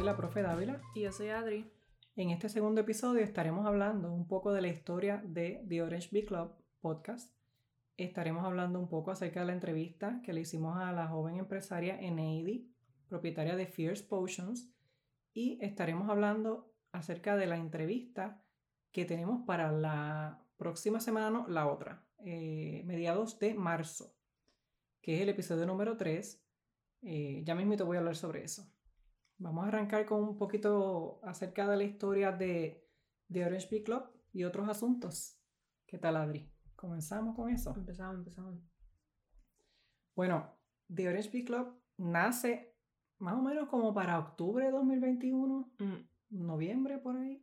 Soy la profe Dávila. Y yo soy Adri. En este segundo episodio estaremos hablando un poco de la historia de The Orange Bee Club podcast. Estaremos hablando un poco acerca de la entrevista que le hicimos a la joven empresaria Eneidi, propietaria de Fierce Potions, y estaremos hablando acerca de la entrevista que tenemos para la próxima semana, no, la otra, eh, mediados de marzo, que es el episodio número 3. Eh, ya mismo te voy a hablar sobre eso. Vamos a arrancar con un poquito acerca de la historia de, de Orange Bee Club y otros asuntos. ¿Qué tal, Adri? ¿Comenzamos con eso? Empezamos, empezamos. Bueno, The Orange Bee Club nace más o menos como para octubre de 2021, Mm, noviembre por ahí.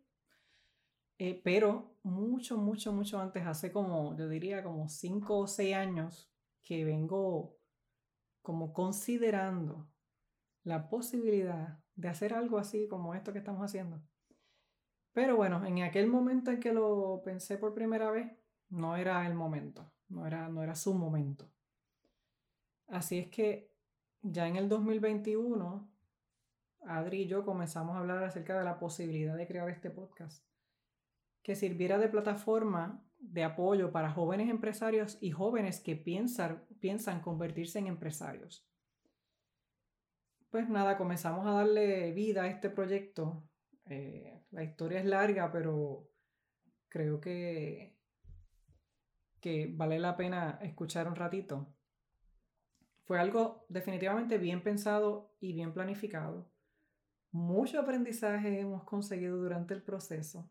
Eh, pero mucho, mucho, mucho antes, hace como, yo diría como 5 o 6 años que vengo como considerando la posibilidad de hacer algo así como esto que estamos haciendo. Pero bueno, en aquel momento en que lo pensé por primera vez, no era el momento, no era, no era su momento. Así es que ya en el 2021, Adri y yo comenzamos a hablar acerca de la posibilidad de crear este podcast que sirviera de plataforma de apoyo para jóvenes empresarios y jóvenes que piensan, piensan convertirse en empresarios. Pues nada, comenzamos a darle vida a este proyecto. Eh, la historia es larga, pero creo que, que vale la pena escuchar un ratito. Fue algo definitivamente bien pensado y bien planificado. Mucho aprendizaje hemos conseguido durante el proceso.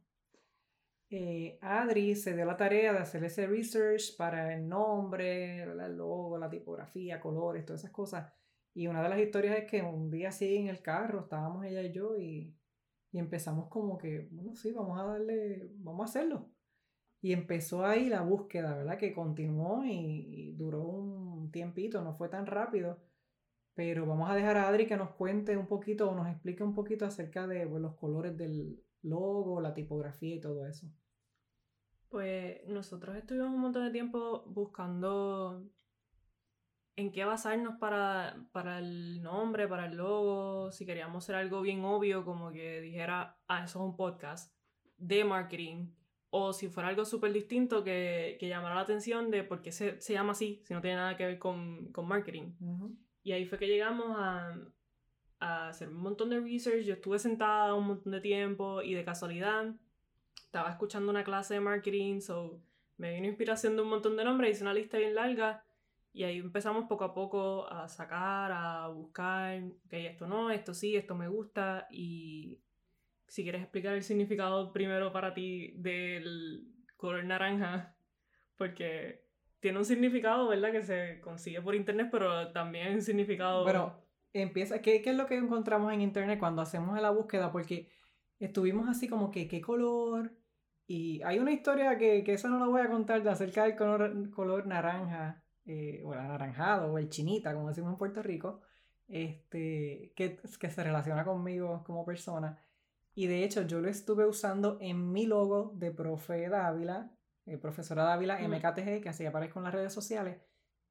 Eh, Adri se dio la tarea de hacer ese research para el nombre, el logo, la tipografía, colores, todas esas cosas. Y una de las historias es que un día así en el carro estábamos ella y yo y, y empezamos como que, bueno, sí, vamos a darle, vamos a hacerlo. Y empezó ahí la búsqueda, ¿verdad? Que continuó y, duró un tiempito, no fue tan rápido. Pero vamos a dejar a Adri que nos cuente un poquito o nos explique un poquito acerca de pues, los colores del logo, la tipografía y todo eso. Pues nosotros estuvimos un montón de tiempo buscando en qué basarnos para, para el nombre, para el logo, si queríamos hacer algo bien obvio, como que dijera, ah, eso es un podcast de marketing, o si fuera algo súper distinto que, que llamara la atención de por qué se, se llama así, si no tiene nada que ver con, con marketing. Ujú. Y ahí fue que llegamos a, a hacer un montón de research. Yo estuve sentada un montón de tiempo y de casualidad estaba escuchando una clase de marketing, so me vino inspiración de un montón de nombres, hice una lista bien larga y ahí empezamos poco a poco a sacar, a buscar, ok, esto no, esto sí, esto me gusta y si quieres explicar el significado primero para ti del color naranja, porque tiene un significado, ¿verdad? Que se consigue por internet, pero también un significado... Bueno, empieza, ¿qué, ¿qué es lo que encontramos en internet cuando hacemos la búsqueda? Porque estuvimos así como que, ¿qué color? Y hay una historia que, que esa no la voy a contar de acerca del color, color naranja, eh, o el anaranjado, o el chinita, como decimos en Puerto Rico, este, que, que se relaciona conmigo como persona. Y de hecho, yo lo estuve usando en mi logo de profe Dávila, eh, profesora Dávila Ujú. MKTG, que así aparezco en las redes sociales.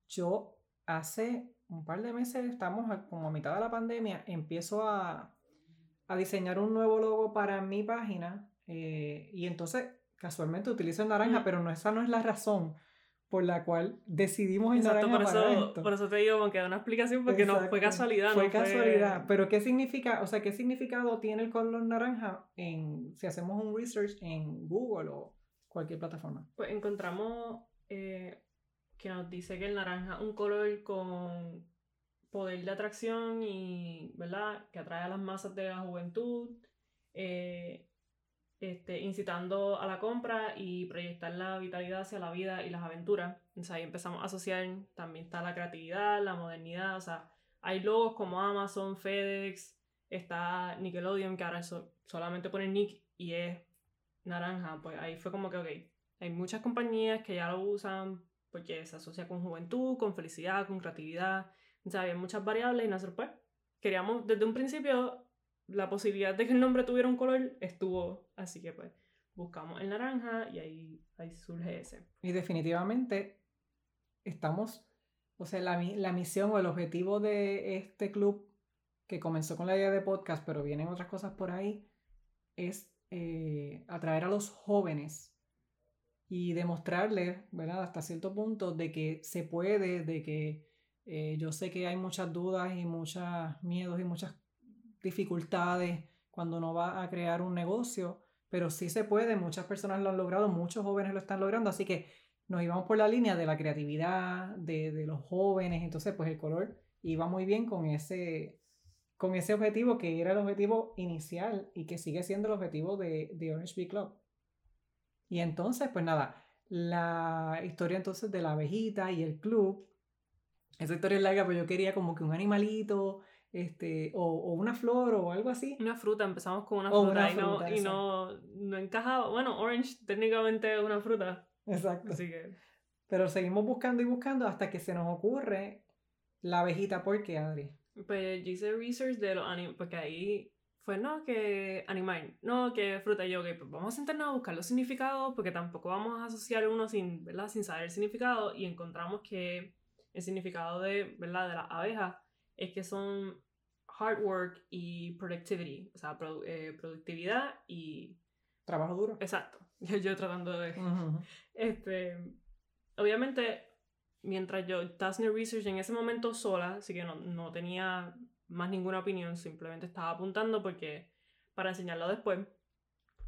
Yo hace un par de meses, estamos a- como a mitad de la pandemia, empiezo a, a diseñar un nuevo logo para mi página eh, y entonces casualmente utilizo el naranja, Ujú. pero no, esa no es la razón por la cual decidimos el Exacto, por eso, esto. por eso te digo, que da una explicación, porque no fue casualidad. Fue no casualidad. Pero ¿qué significa, o sea, qué significado tiene el color naranja en, si hacemos un research en Google o cualquier plataforma? Pues encontramos eh, que nos dice que el naranja es un color con poder de atracción y, ¿verdad? Que atrae a las masas de la juventud, eh, este, incitando a la compra y proyectar la vitalidad hacia la vida y las aventuras. Sea, ahí empezamos a asociar, también está la creatividad, la modernidad, o sea, hay logos como Amazon, FedEx, está Nickelodeon, que ahora so- solamente pone Nick y es naranja, pues ahí fue como que, ok, hay muchas compañías que ya lo usan porque se asocia con juventud, con felicidad, con creatividad, o sea, había muchas variables y nosotros pues queríamos desde un principio la posibilidad de que el nombre tuviera un color estuvo, así que pues buscamos el naranja y ahí, ahí surge ese. Y definitivamente estamos, o sea, la, la misión o el objetivo de este club que comenzó con la idea de podcast, pero vienen otras cosas por ahí, es eh, atraer a los jóvenes y demostrarles, ¿verdad? Hasta cierto punto de que se puede, de que eh, yo sé que hay muchas dudas y muchos miedos y muchas dificultades cuando uno va a crear un negocio, pero sí se puede, muchas personas lo han logrado, muchos jóvenes lo están logrando, así que nos íbamos por la línea de la creatividad, de, de los jóvenes, entonces pues el color iba muy bien con ese, con ese objetivo que era el objetivo inicial y que sigue siendo el objetivo de, de Orange Bee Club. Y entonces, pues nada, la historia entonces de la abejita y el club, esa historia es larga, pero yo quería como que un animalito, este, o, o una flor o algo así. Una fruta, empezamos con una O fruta, una y, no, fruta, y no, no encajaba. Bueno, orange técnicamente es una fruta, Exacto. así que Pero seguimos buscando y buscando hasta que se nos ocurre la abejita, ¿por qué, Adri? Pues yo hice research de los animales, porque ahí fue, no, que animal, no, que fruta. Y yo, pues vamos a sentarnos a buscar los significados, porque tampoco vamos a asociar uno sin, ¿verdad? sin saber el significado. Y encontramos que el significado de, ¿verdad? de las abejas es que son hard work y productivity, o sea, produ- eh, productividad y... Trabajo duro. Exacto, yo, yo tratando de... Ujú. Este, obviamente, mientras yo estaba haciendo research en ese momento sola, así que no, no tenía más ninguna opinión, simplemente estaba apuntando porque para enseñarlo después.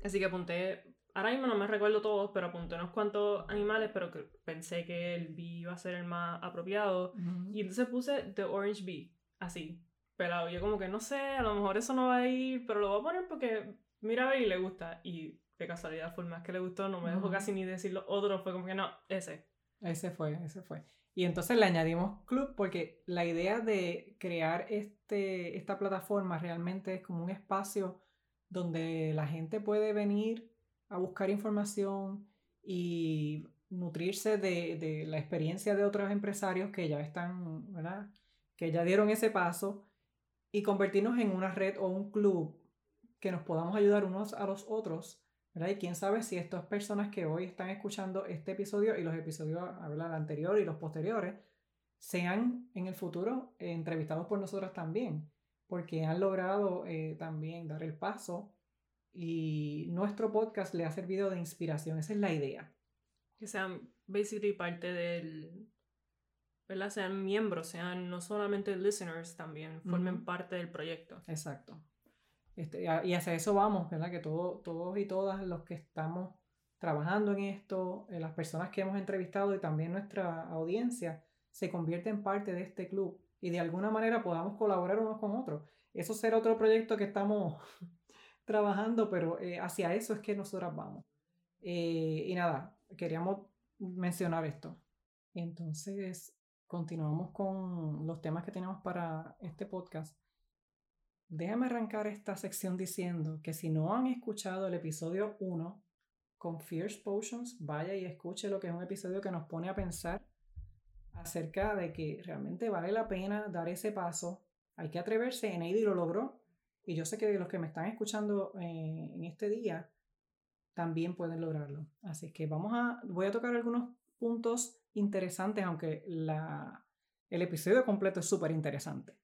Así que apunté, ahora mismo no me recuerdo todos, pero apunté unos cuantos animales, pero que pensé que el bee iba a ser el más apropiado. Ujú. Y entonces puse The Orange Bee, así, pelado. Yo como que no sé, a lo mejor eso no va a ir, pero lo voy a poner porque mira a ver y le gusta. Y de casualidad fue el más que le gustó, no me dejó Ujú. casi ni decir los otros, fue como que no, ese. Ese fue, ese fue. Y entonces le añadimos club porque la idea de crear este, esta plataforma realmente es como un espacio donde la gente puede venir a buscar información y nutrirse de, de la experiencia de otros empresarios que ya están, ¿verdad? Que ya dieron ese paso y convertirnos en una red o un club que nos podamos ayudar unos a los otros ¿verdad? Y quién sabe si estas personas que hoy están escuchando este episodio y los episodios ¿verdad? anterior y los posteriores sean en el futuro eh, entrevistados por nosotras también, porque han logrado eh, también dar el paso y nuestro podcast le ha servido de inspiración, esa es la idea. Que sean basically parte del. ¿Verdad? Sean miembros, sean no solamente listeners, también formen parte del proyecto. Exacto. Este, y hacia eso vamos, ¿verdad? Que todo, todos y todas los que estamos trabajando en esto, eh, las personas que hemos entrevistado y también nuestra audiencia, se convierten parte de este club y de alguna manera podamos colaborar unos con otros. Eso será otro proyecto que estamos trabajando, pero eh, hacia eso es que nosotras vamos. Eh, y nada, queríamos mencionar esto. Entonces, continuamos con los temas que tenemos para este podcast. Déjame arrancar esta sección diciendo que si no han escuchado el episodio 1 con Fierce Potions, vaya y escuche lo que es un episodio que nos pone a pensar acerca de que realmente vale la pena dar ese paso. Hay que atreverse, Eneidi lo logró. Y yo sé que los que me están escuchando eh, en este día también pueden lograrlo. Así que vamos a, voy a tocar algunos puntos interesantes, aunque la, el episodio completo es súper interesante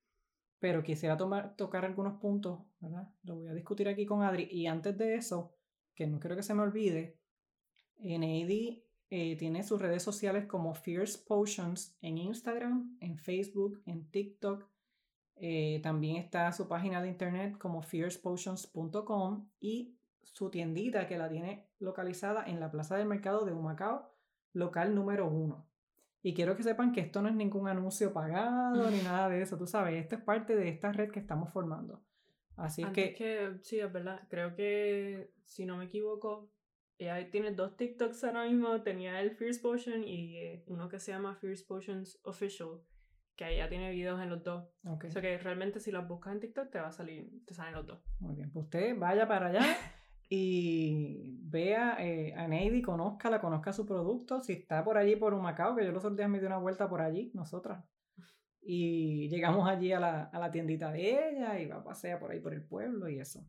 pero quisiera tocar algunos puntos, ¿verdad? Lo voy a discutir aquí con Adri. Y antes de eso, que no quiero que se me olvide, NAD eh, tiene sus redes sociales como Fierce Potions en Instagram, en Facebook, en TikTok. Eh, también está su página de internet como fiercepotions.com y su tiendita que la tiene localizada en la Plaza del Mercado de Humacao, local número uno. Y quiero que sepan que esto no es ningún anuncio pagado ni nada de eso, tú sabes, esto es parte de esta red que estamos formando. Así es Antes que, que, sí, es verdad. Creo que, si no me equivoco, ella tiene dos TikToks ahora mismo. Tenía el Fierce Potion y eh, uno que se llama Fierce Potions Official, que ella tiene videos en los dos. ok, O sea que realmente si las buscas en TikTok te va a salir, te salen los dos. muy bien, pues usted vaya para allá y vea eh, a Neidy, conózcala, conozca su producto. Si está por allí por Humacao, que yo los otros días me di una vuelta por allí, nosotras. Y llegamos allí a la, a la tiendita de ella y va a pasear por ahí por el pueblo y eso.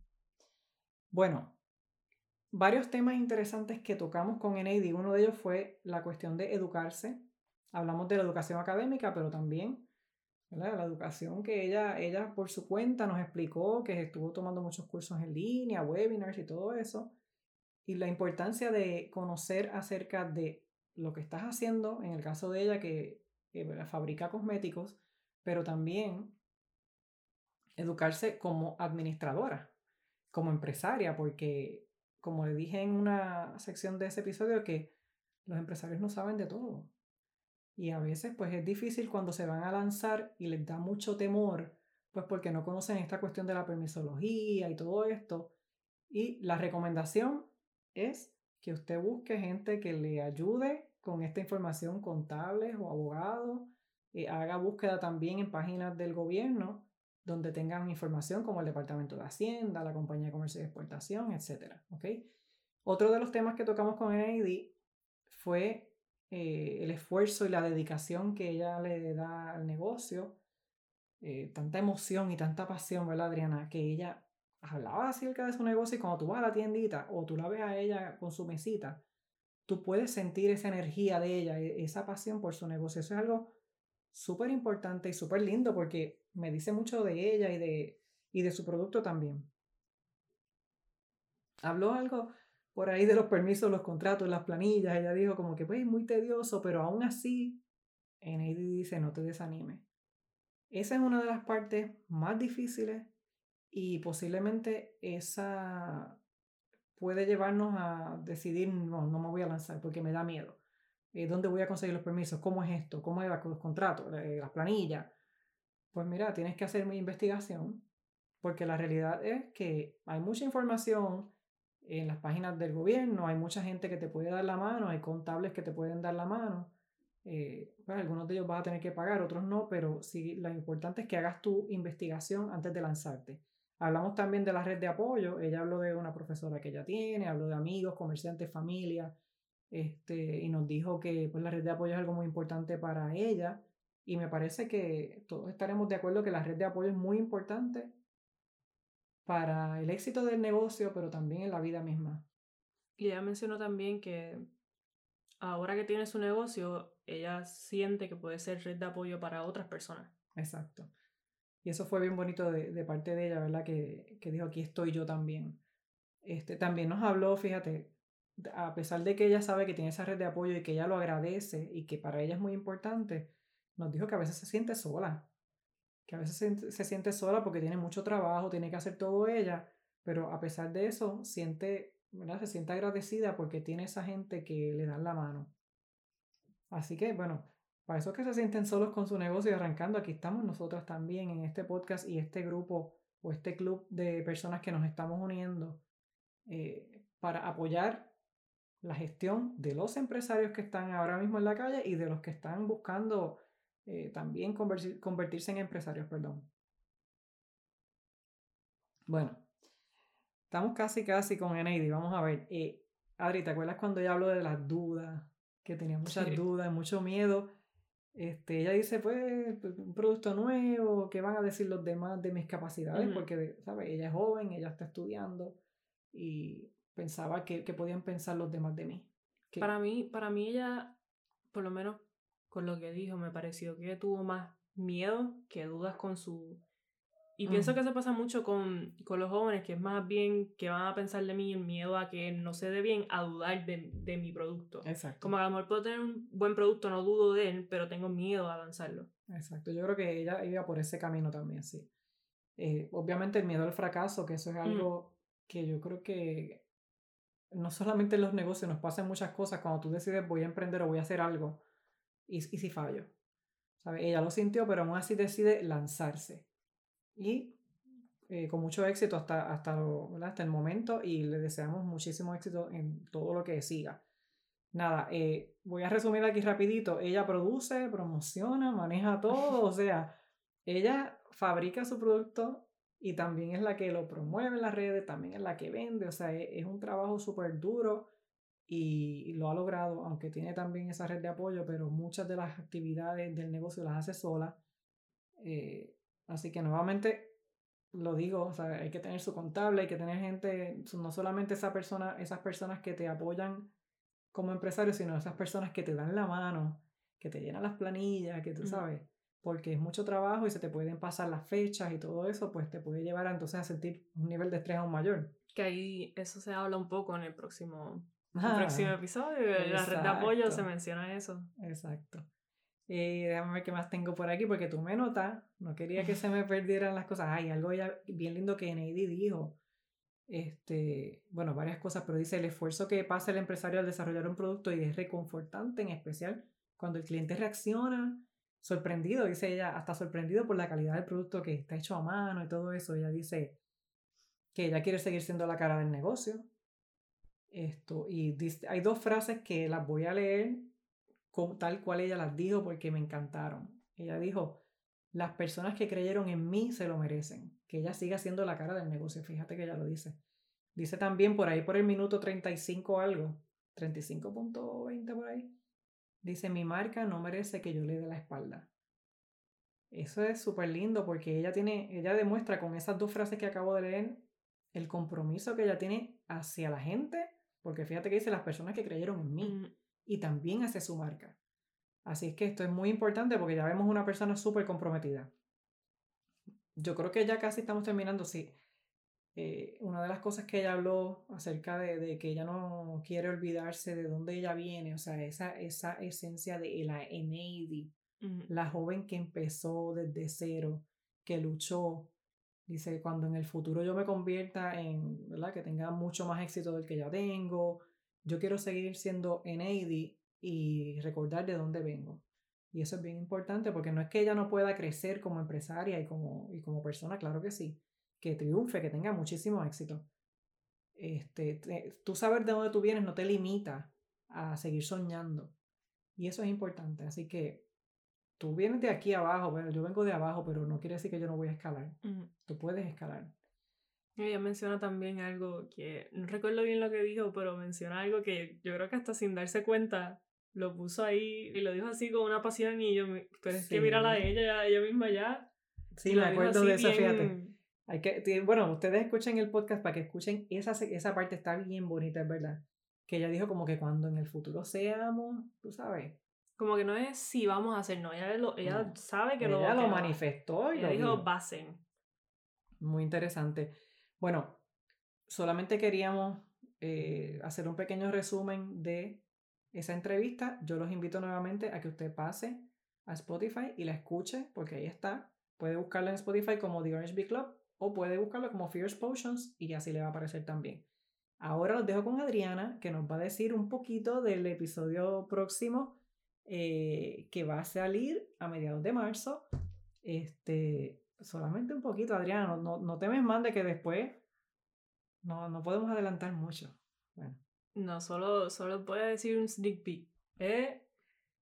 Bueno, varios temas interesantes que tocamos con Eneidi. Uno de ellos fue la cuestión de educarse. Hablamos de la educación académica, pero también la educación que ella, ella por su cuenta nos explicó, que estuvo tomando muchos cursos en línea, webinars y todo eso, y la importancia de conocer acerca de lo que estás haciendo, en el caso de ella que, fabrica cosméticos, pero también educarse como administradora, como empresaria, porque como le dije en una sección de ese episodio, que los empresarios no saben de todo. Y a veces pues es difícil cuando se van a lanzar y les da mucho temor, pues porque no conocen esta cuestión de la permisología y todo esto. Y la recomendación es que usted busque gente que le ayude con esta información, contables o abogados, eh, haga búsqueda también en páginas del gobierno donde tengan información como el Departamento de Hacienda, la Compañía de Comercio y Exportación, etc. ¿okay? Otro de los temas que tocamos con NAD fue eh, el esfuerzo y la dedicación que ella le da al negocio, eh, tanta emoción y tanta pasión, ¿verdad, Adriana? Que ella hablaba acerca de su negocio y cuando tú vas a la tiendita o tú la ves a ella con su mesita, tú puedes sentir esa energía de ella, e, esa pasión por su negocio. Eso es algo súper importante y súper lindo porque me dice mucho de ella y de, y de su producto también. Habló algo por ahí de los permisos, los contratos, las planillas. Ella dijo como que pues muy tedioso, pero aún así, NAD dice no te desanimes. Esa es una de las partes más difíciles y posiblemente esa puede llevarnos a decidir, no, no me voy a lanzar porque me da miedo. Eh, ¿Dónde voy a conseguir los permisos? ¿Cómo es esto? ¿Cómo es los contratos? Eh, las planillas. Pues mira, tienes que hacer mi investigación porque la realidad es que hay mucha información en las páginas del gobierno, hay mucha gente que te puede dar la mano, hay contables que te pueden dar la mano. Eh, pues algunos de ellos vas a tener que pagar, otros no, pero sí, lo importante es que hagas tu investigación antes de lanzarte. Hablamos también de la red de apoyo. Ella habló de una profesora que ella tiene, habló de amigos, comerciantes, familia, este, y nos dijo que pues, la red de apoyo es algo muy importante para ella. Y me parece que todos estaremos de acuerdo que la red de apoyo es muy importante para el éxito del negocio, pero también en la vida misma. Y ella mencionó también que ahora que tiene su negocio, ella siente que puede ser red de apoyo para otras personas. Exacto. Y eso fue bien bonito de, de parte de ella, ¿verdad? Que, que, dijo, aquí estoy yo también. Este, también nos habló, fíjate, a pesar de que ella sabe que tiene esa red de apoyo y que ella lo agradece y que para ella es muy importante, nos dijo que a veces se siente sola, que a veces se, se siente sola porque tiene mucho trabajo, tiene que hacer todo ella, pero a pesar de eso, siente, ¿verdad? Se siente agradecida porque tiene esa gente que le dan la mano. Así que, bueno, para esos que se sienten solos con su negocio y arrancando, aquí estamos nosotros también en este podcast y este grupo o este club de personas que nos estamos uniendo eh, para apoyar la gestión de los empresarios que están ahora mismo en la calle y de los que están buscando eh, también convertirse en empresarios, perdón. Bueno, estamos casi casi con NAD. Vamos a ver. Eh, Adri, ¿te acuerdas cuando ella habló de las dudas? Que tenía muchas dudas, mucho miedo. Este, ella dice, pues, pues, un producto nuevo, ¿qué van a decir los demás de mis capacidades? Porque, ¿sabes? Ella es joven, ella está estudiando y pensaba que, que podían pensar los demás de mí. Para mí, para mí ella, por lo menos con lo que dijo, me pareció que tuvo más miedo que dudas con su y pienso que eso pasa mucho con, con, los jóvenes, que es más bien que van a pensar de mí el miedo a que no se dé bien, a dudar de, de, mi producto. Exacto. Como a lo mejor puedo tener un buen producto, no dudo de él, pero tengo miedo a lanzarlo. Exacto, yo creo que ella iba por ese camino también, sí. Eh, obviamente el miedo al fracaso, que eso es algo que yo creo que no solamente en los negocios, nos pasan muchas cosas cuando tú decides voy a emprender o voy a hacer algo y, y si fallo. ¿Sabe? Ella lo sintió, pero aún así decide lanzarse y eh, con mucho éxito hasta, hasta, hasta el momento y le deseamos muchísimo éxito en todo lo que siga. Nada, eh, voy a resumir aquí rapidito. Ella produce, promociona, maneja todo, o sea, ella fabrica su producto y también es la que lo promueve en las redes, también es la que vende, o sea, e, es, un trabajo súper duro y lo ha logrado, aunque tiene también esa red de apoyo, pero muchas de las actividades del negocio las hace sola. Eh, Así que nuevamente lo digo, o sea, hay que tener su contable, hay que tener gente, no solamente esa persona, esas personas que te apoyan como empresario, sino esas personas que te dan la mano, que te llenan las planillas, que tú sabes, porque es mucho trabajo y se te pueden pasar las fechas y todo eso, pues te puede llevar a, entonces a sentir un nivel de estrés aún mayor. Que ahí eso se habla un poco en el próximo, próximo episodio. En la red de apoyo se menciona eso. Exacto. Y déjame ver qué más tengo por aquí, porque tú me notas, no quería que se me perdieran las cosas. Ay, algo ya bien lindo que Neidy dijo. Este, bueno, varias cosas, pero dice el esfuerzo que pasa el empresario al desarrollar un producto y es reconfortante, en especial cuando el cliente reacciona sorprendido, dice ella, hasta sorprendido por la calidad del producto que está hecho a mano y todo eso. Ella dice que ella quiere seguir siendo la cara del negocio. Esto, y hay dos frases que las voy a leer tal cual ella las dijo porque me encantaron. Ella dijo, las personas que creyeron en mí se lo merecen, que ella siga siendo la cara del negocio, fíjate que ella lo dice. Dice también por ahí por el minuto 35 algo, 35.20 por ahí, dice, mi marca no merece que yo le dé la espalda. Eso es súper lindo porque ella tiene, ella demuestra con esas dos frases que acabo de leer el compromiso que ella tiene hacia la gente, porque fíjate que dice las personas que creyeron en mí y también hace su marca. Así es que esto es muy importante porque ya vemos una persona súper comprometida. Yo creo que ya casi estamos terminando, sí. Eh, una de las cosas que ella habló acerca de, que ella no quiere olvidarse de dónde ella viene, o sea, esa, esa esencia de la Eneidi, la joven que empezó desde cero, que luchó. Dice, cuando en el futuro yo me convierta en, ¿verdad? Que tenga mucho más éxito del que ya tengo, yo quiero seguir siendo Eneidi y recordar de dónde vengo. Y eso es bien importante porque no es que ella no pueda crecer como empresaria y como, y como persona, claro que sí, que triunfe, que tenga muchísimo éxito. Este, tú saber de dónde tú vienes no te limita a seguir soñando. Y eso es importante. Así que tú vienes de aquí abajo, bueno, yo vengo de abajo, pero no quiere decir que yo no voy a escalar. Tú puedes escalar. Ella menciona también algo que no recuerdo bien lo que dijo, pero menciona algo que yo creo que hasta sin darse cuenta lo puso ahí y lo dijo así con una pasión y yo, pero es que mírala a ella, ella misma ya. Sí, me acuerdo de eso, fíjate. Hay que, bueno, ustedes escuchen el podcast para que escuchen esa, esa parte, está bien bonita, es verdad. Que ella dijo como que cuando en el futuro seamos, tú sabes. Como que no es si vamos a hacer, no, ella, lo, ella sabe que ella lo Ella lo manifestó y ella lo dijo, basen. Muy interesante. Bueno, solamente queríamos eh, hacer un pequeño resumen de esa entrevista. Yo los invito nuevamente a que usted pase a Spotify y la escuche, porque ahí está. Puede buscarla en Spotify como The Orange Bee Club o puede buscarlo como Fierce Potions y así le va a aparecer también. Ahora los dejo con Adriana, que nos va a decir un poquito del episodio próximo eh, que va a salir a mediados de marzo. Este, solamente un poquito, Adriana, no, no, te me mande que después no, no podemos adelantar mucho. Bueno. No, solo, solo a decir un sneak peek. Eh,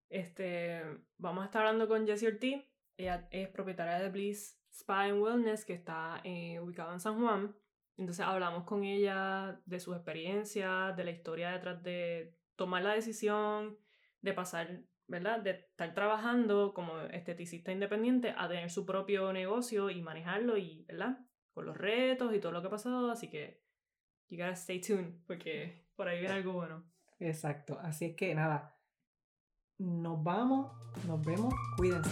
este, vamos a estar hablando con Jessie Ortiz. Ella es propietaria de Bliss Spa and Wellness, que está eh, ubicado en San Juan. Entonces hablamos con ella de sus experiencias, de la historia detrás de tomar la decisión, de pasar ¿verdad? De estar trabajando como esteticista independiente a tener su propio negocio y manejarlo y, ¿verdad? Con los retos y todo lo que ha pasado, así que you gotta stay tuned porque por ahí viene algo bueno. Exacto, así es que nada, nos vamos, nos vemos, cuídense.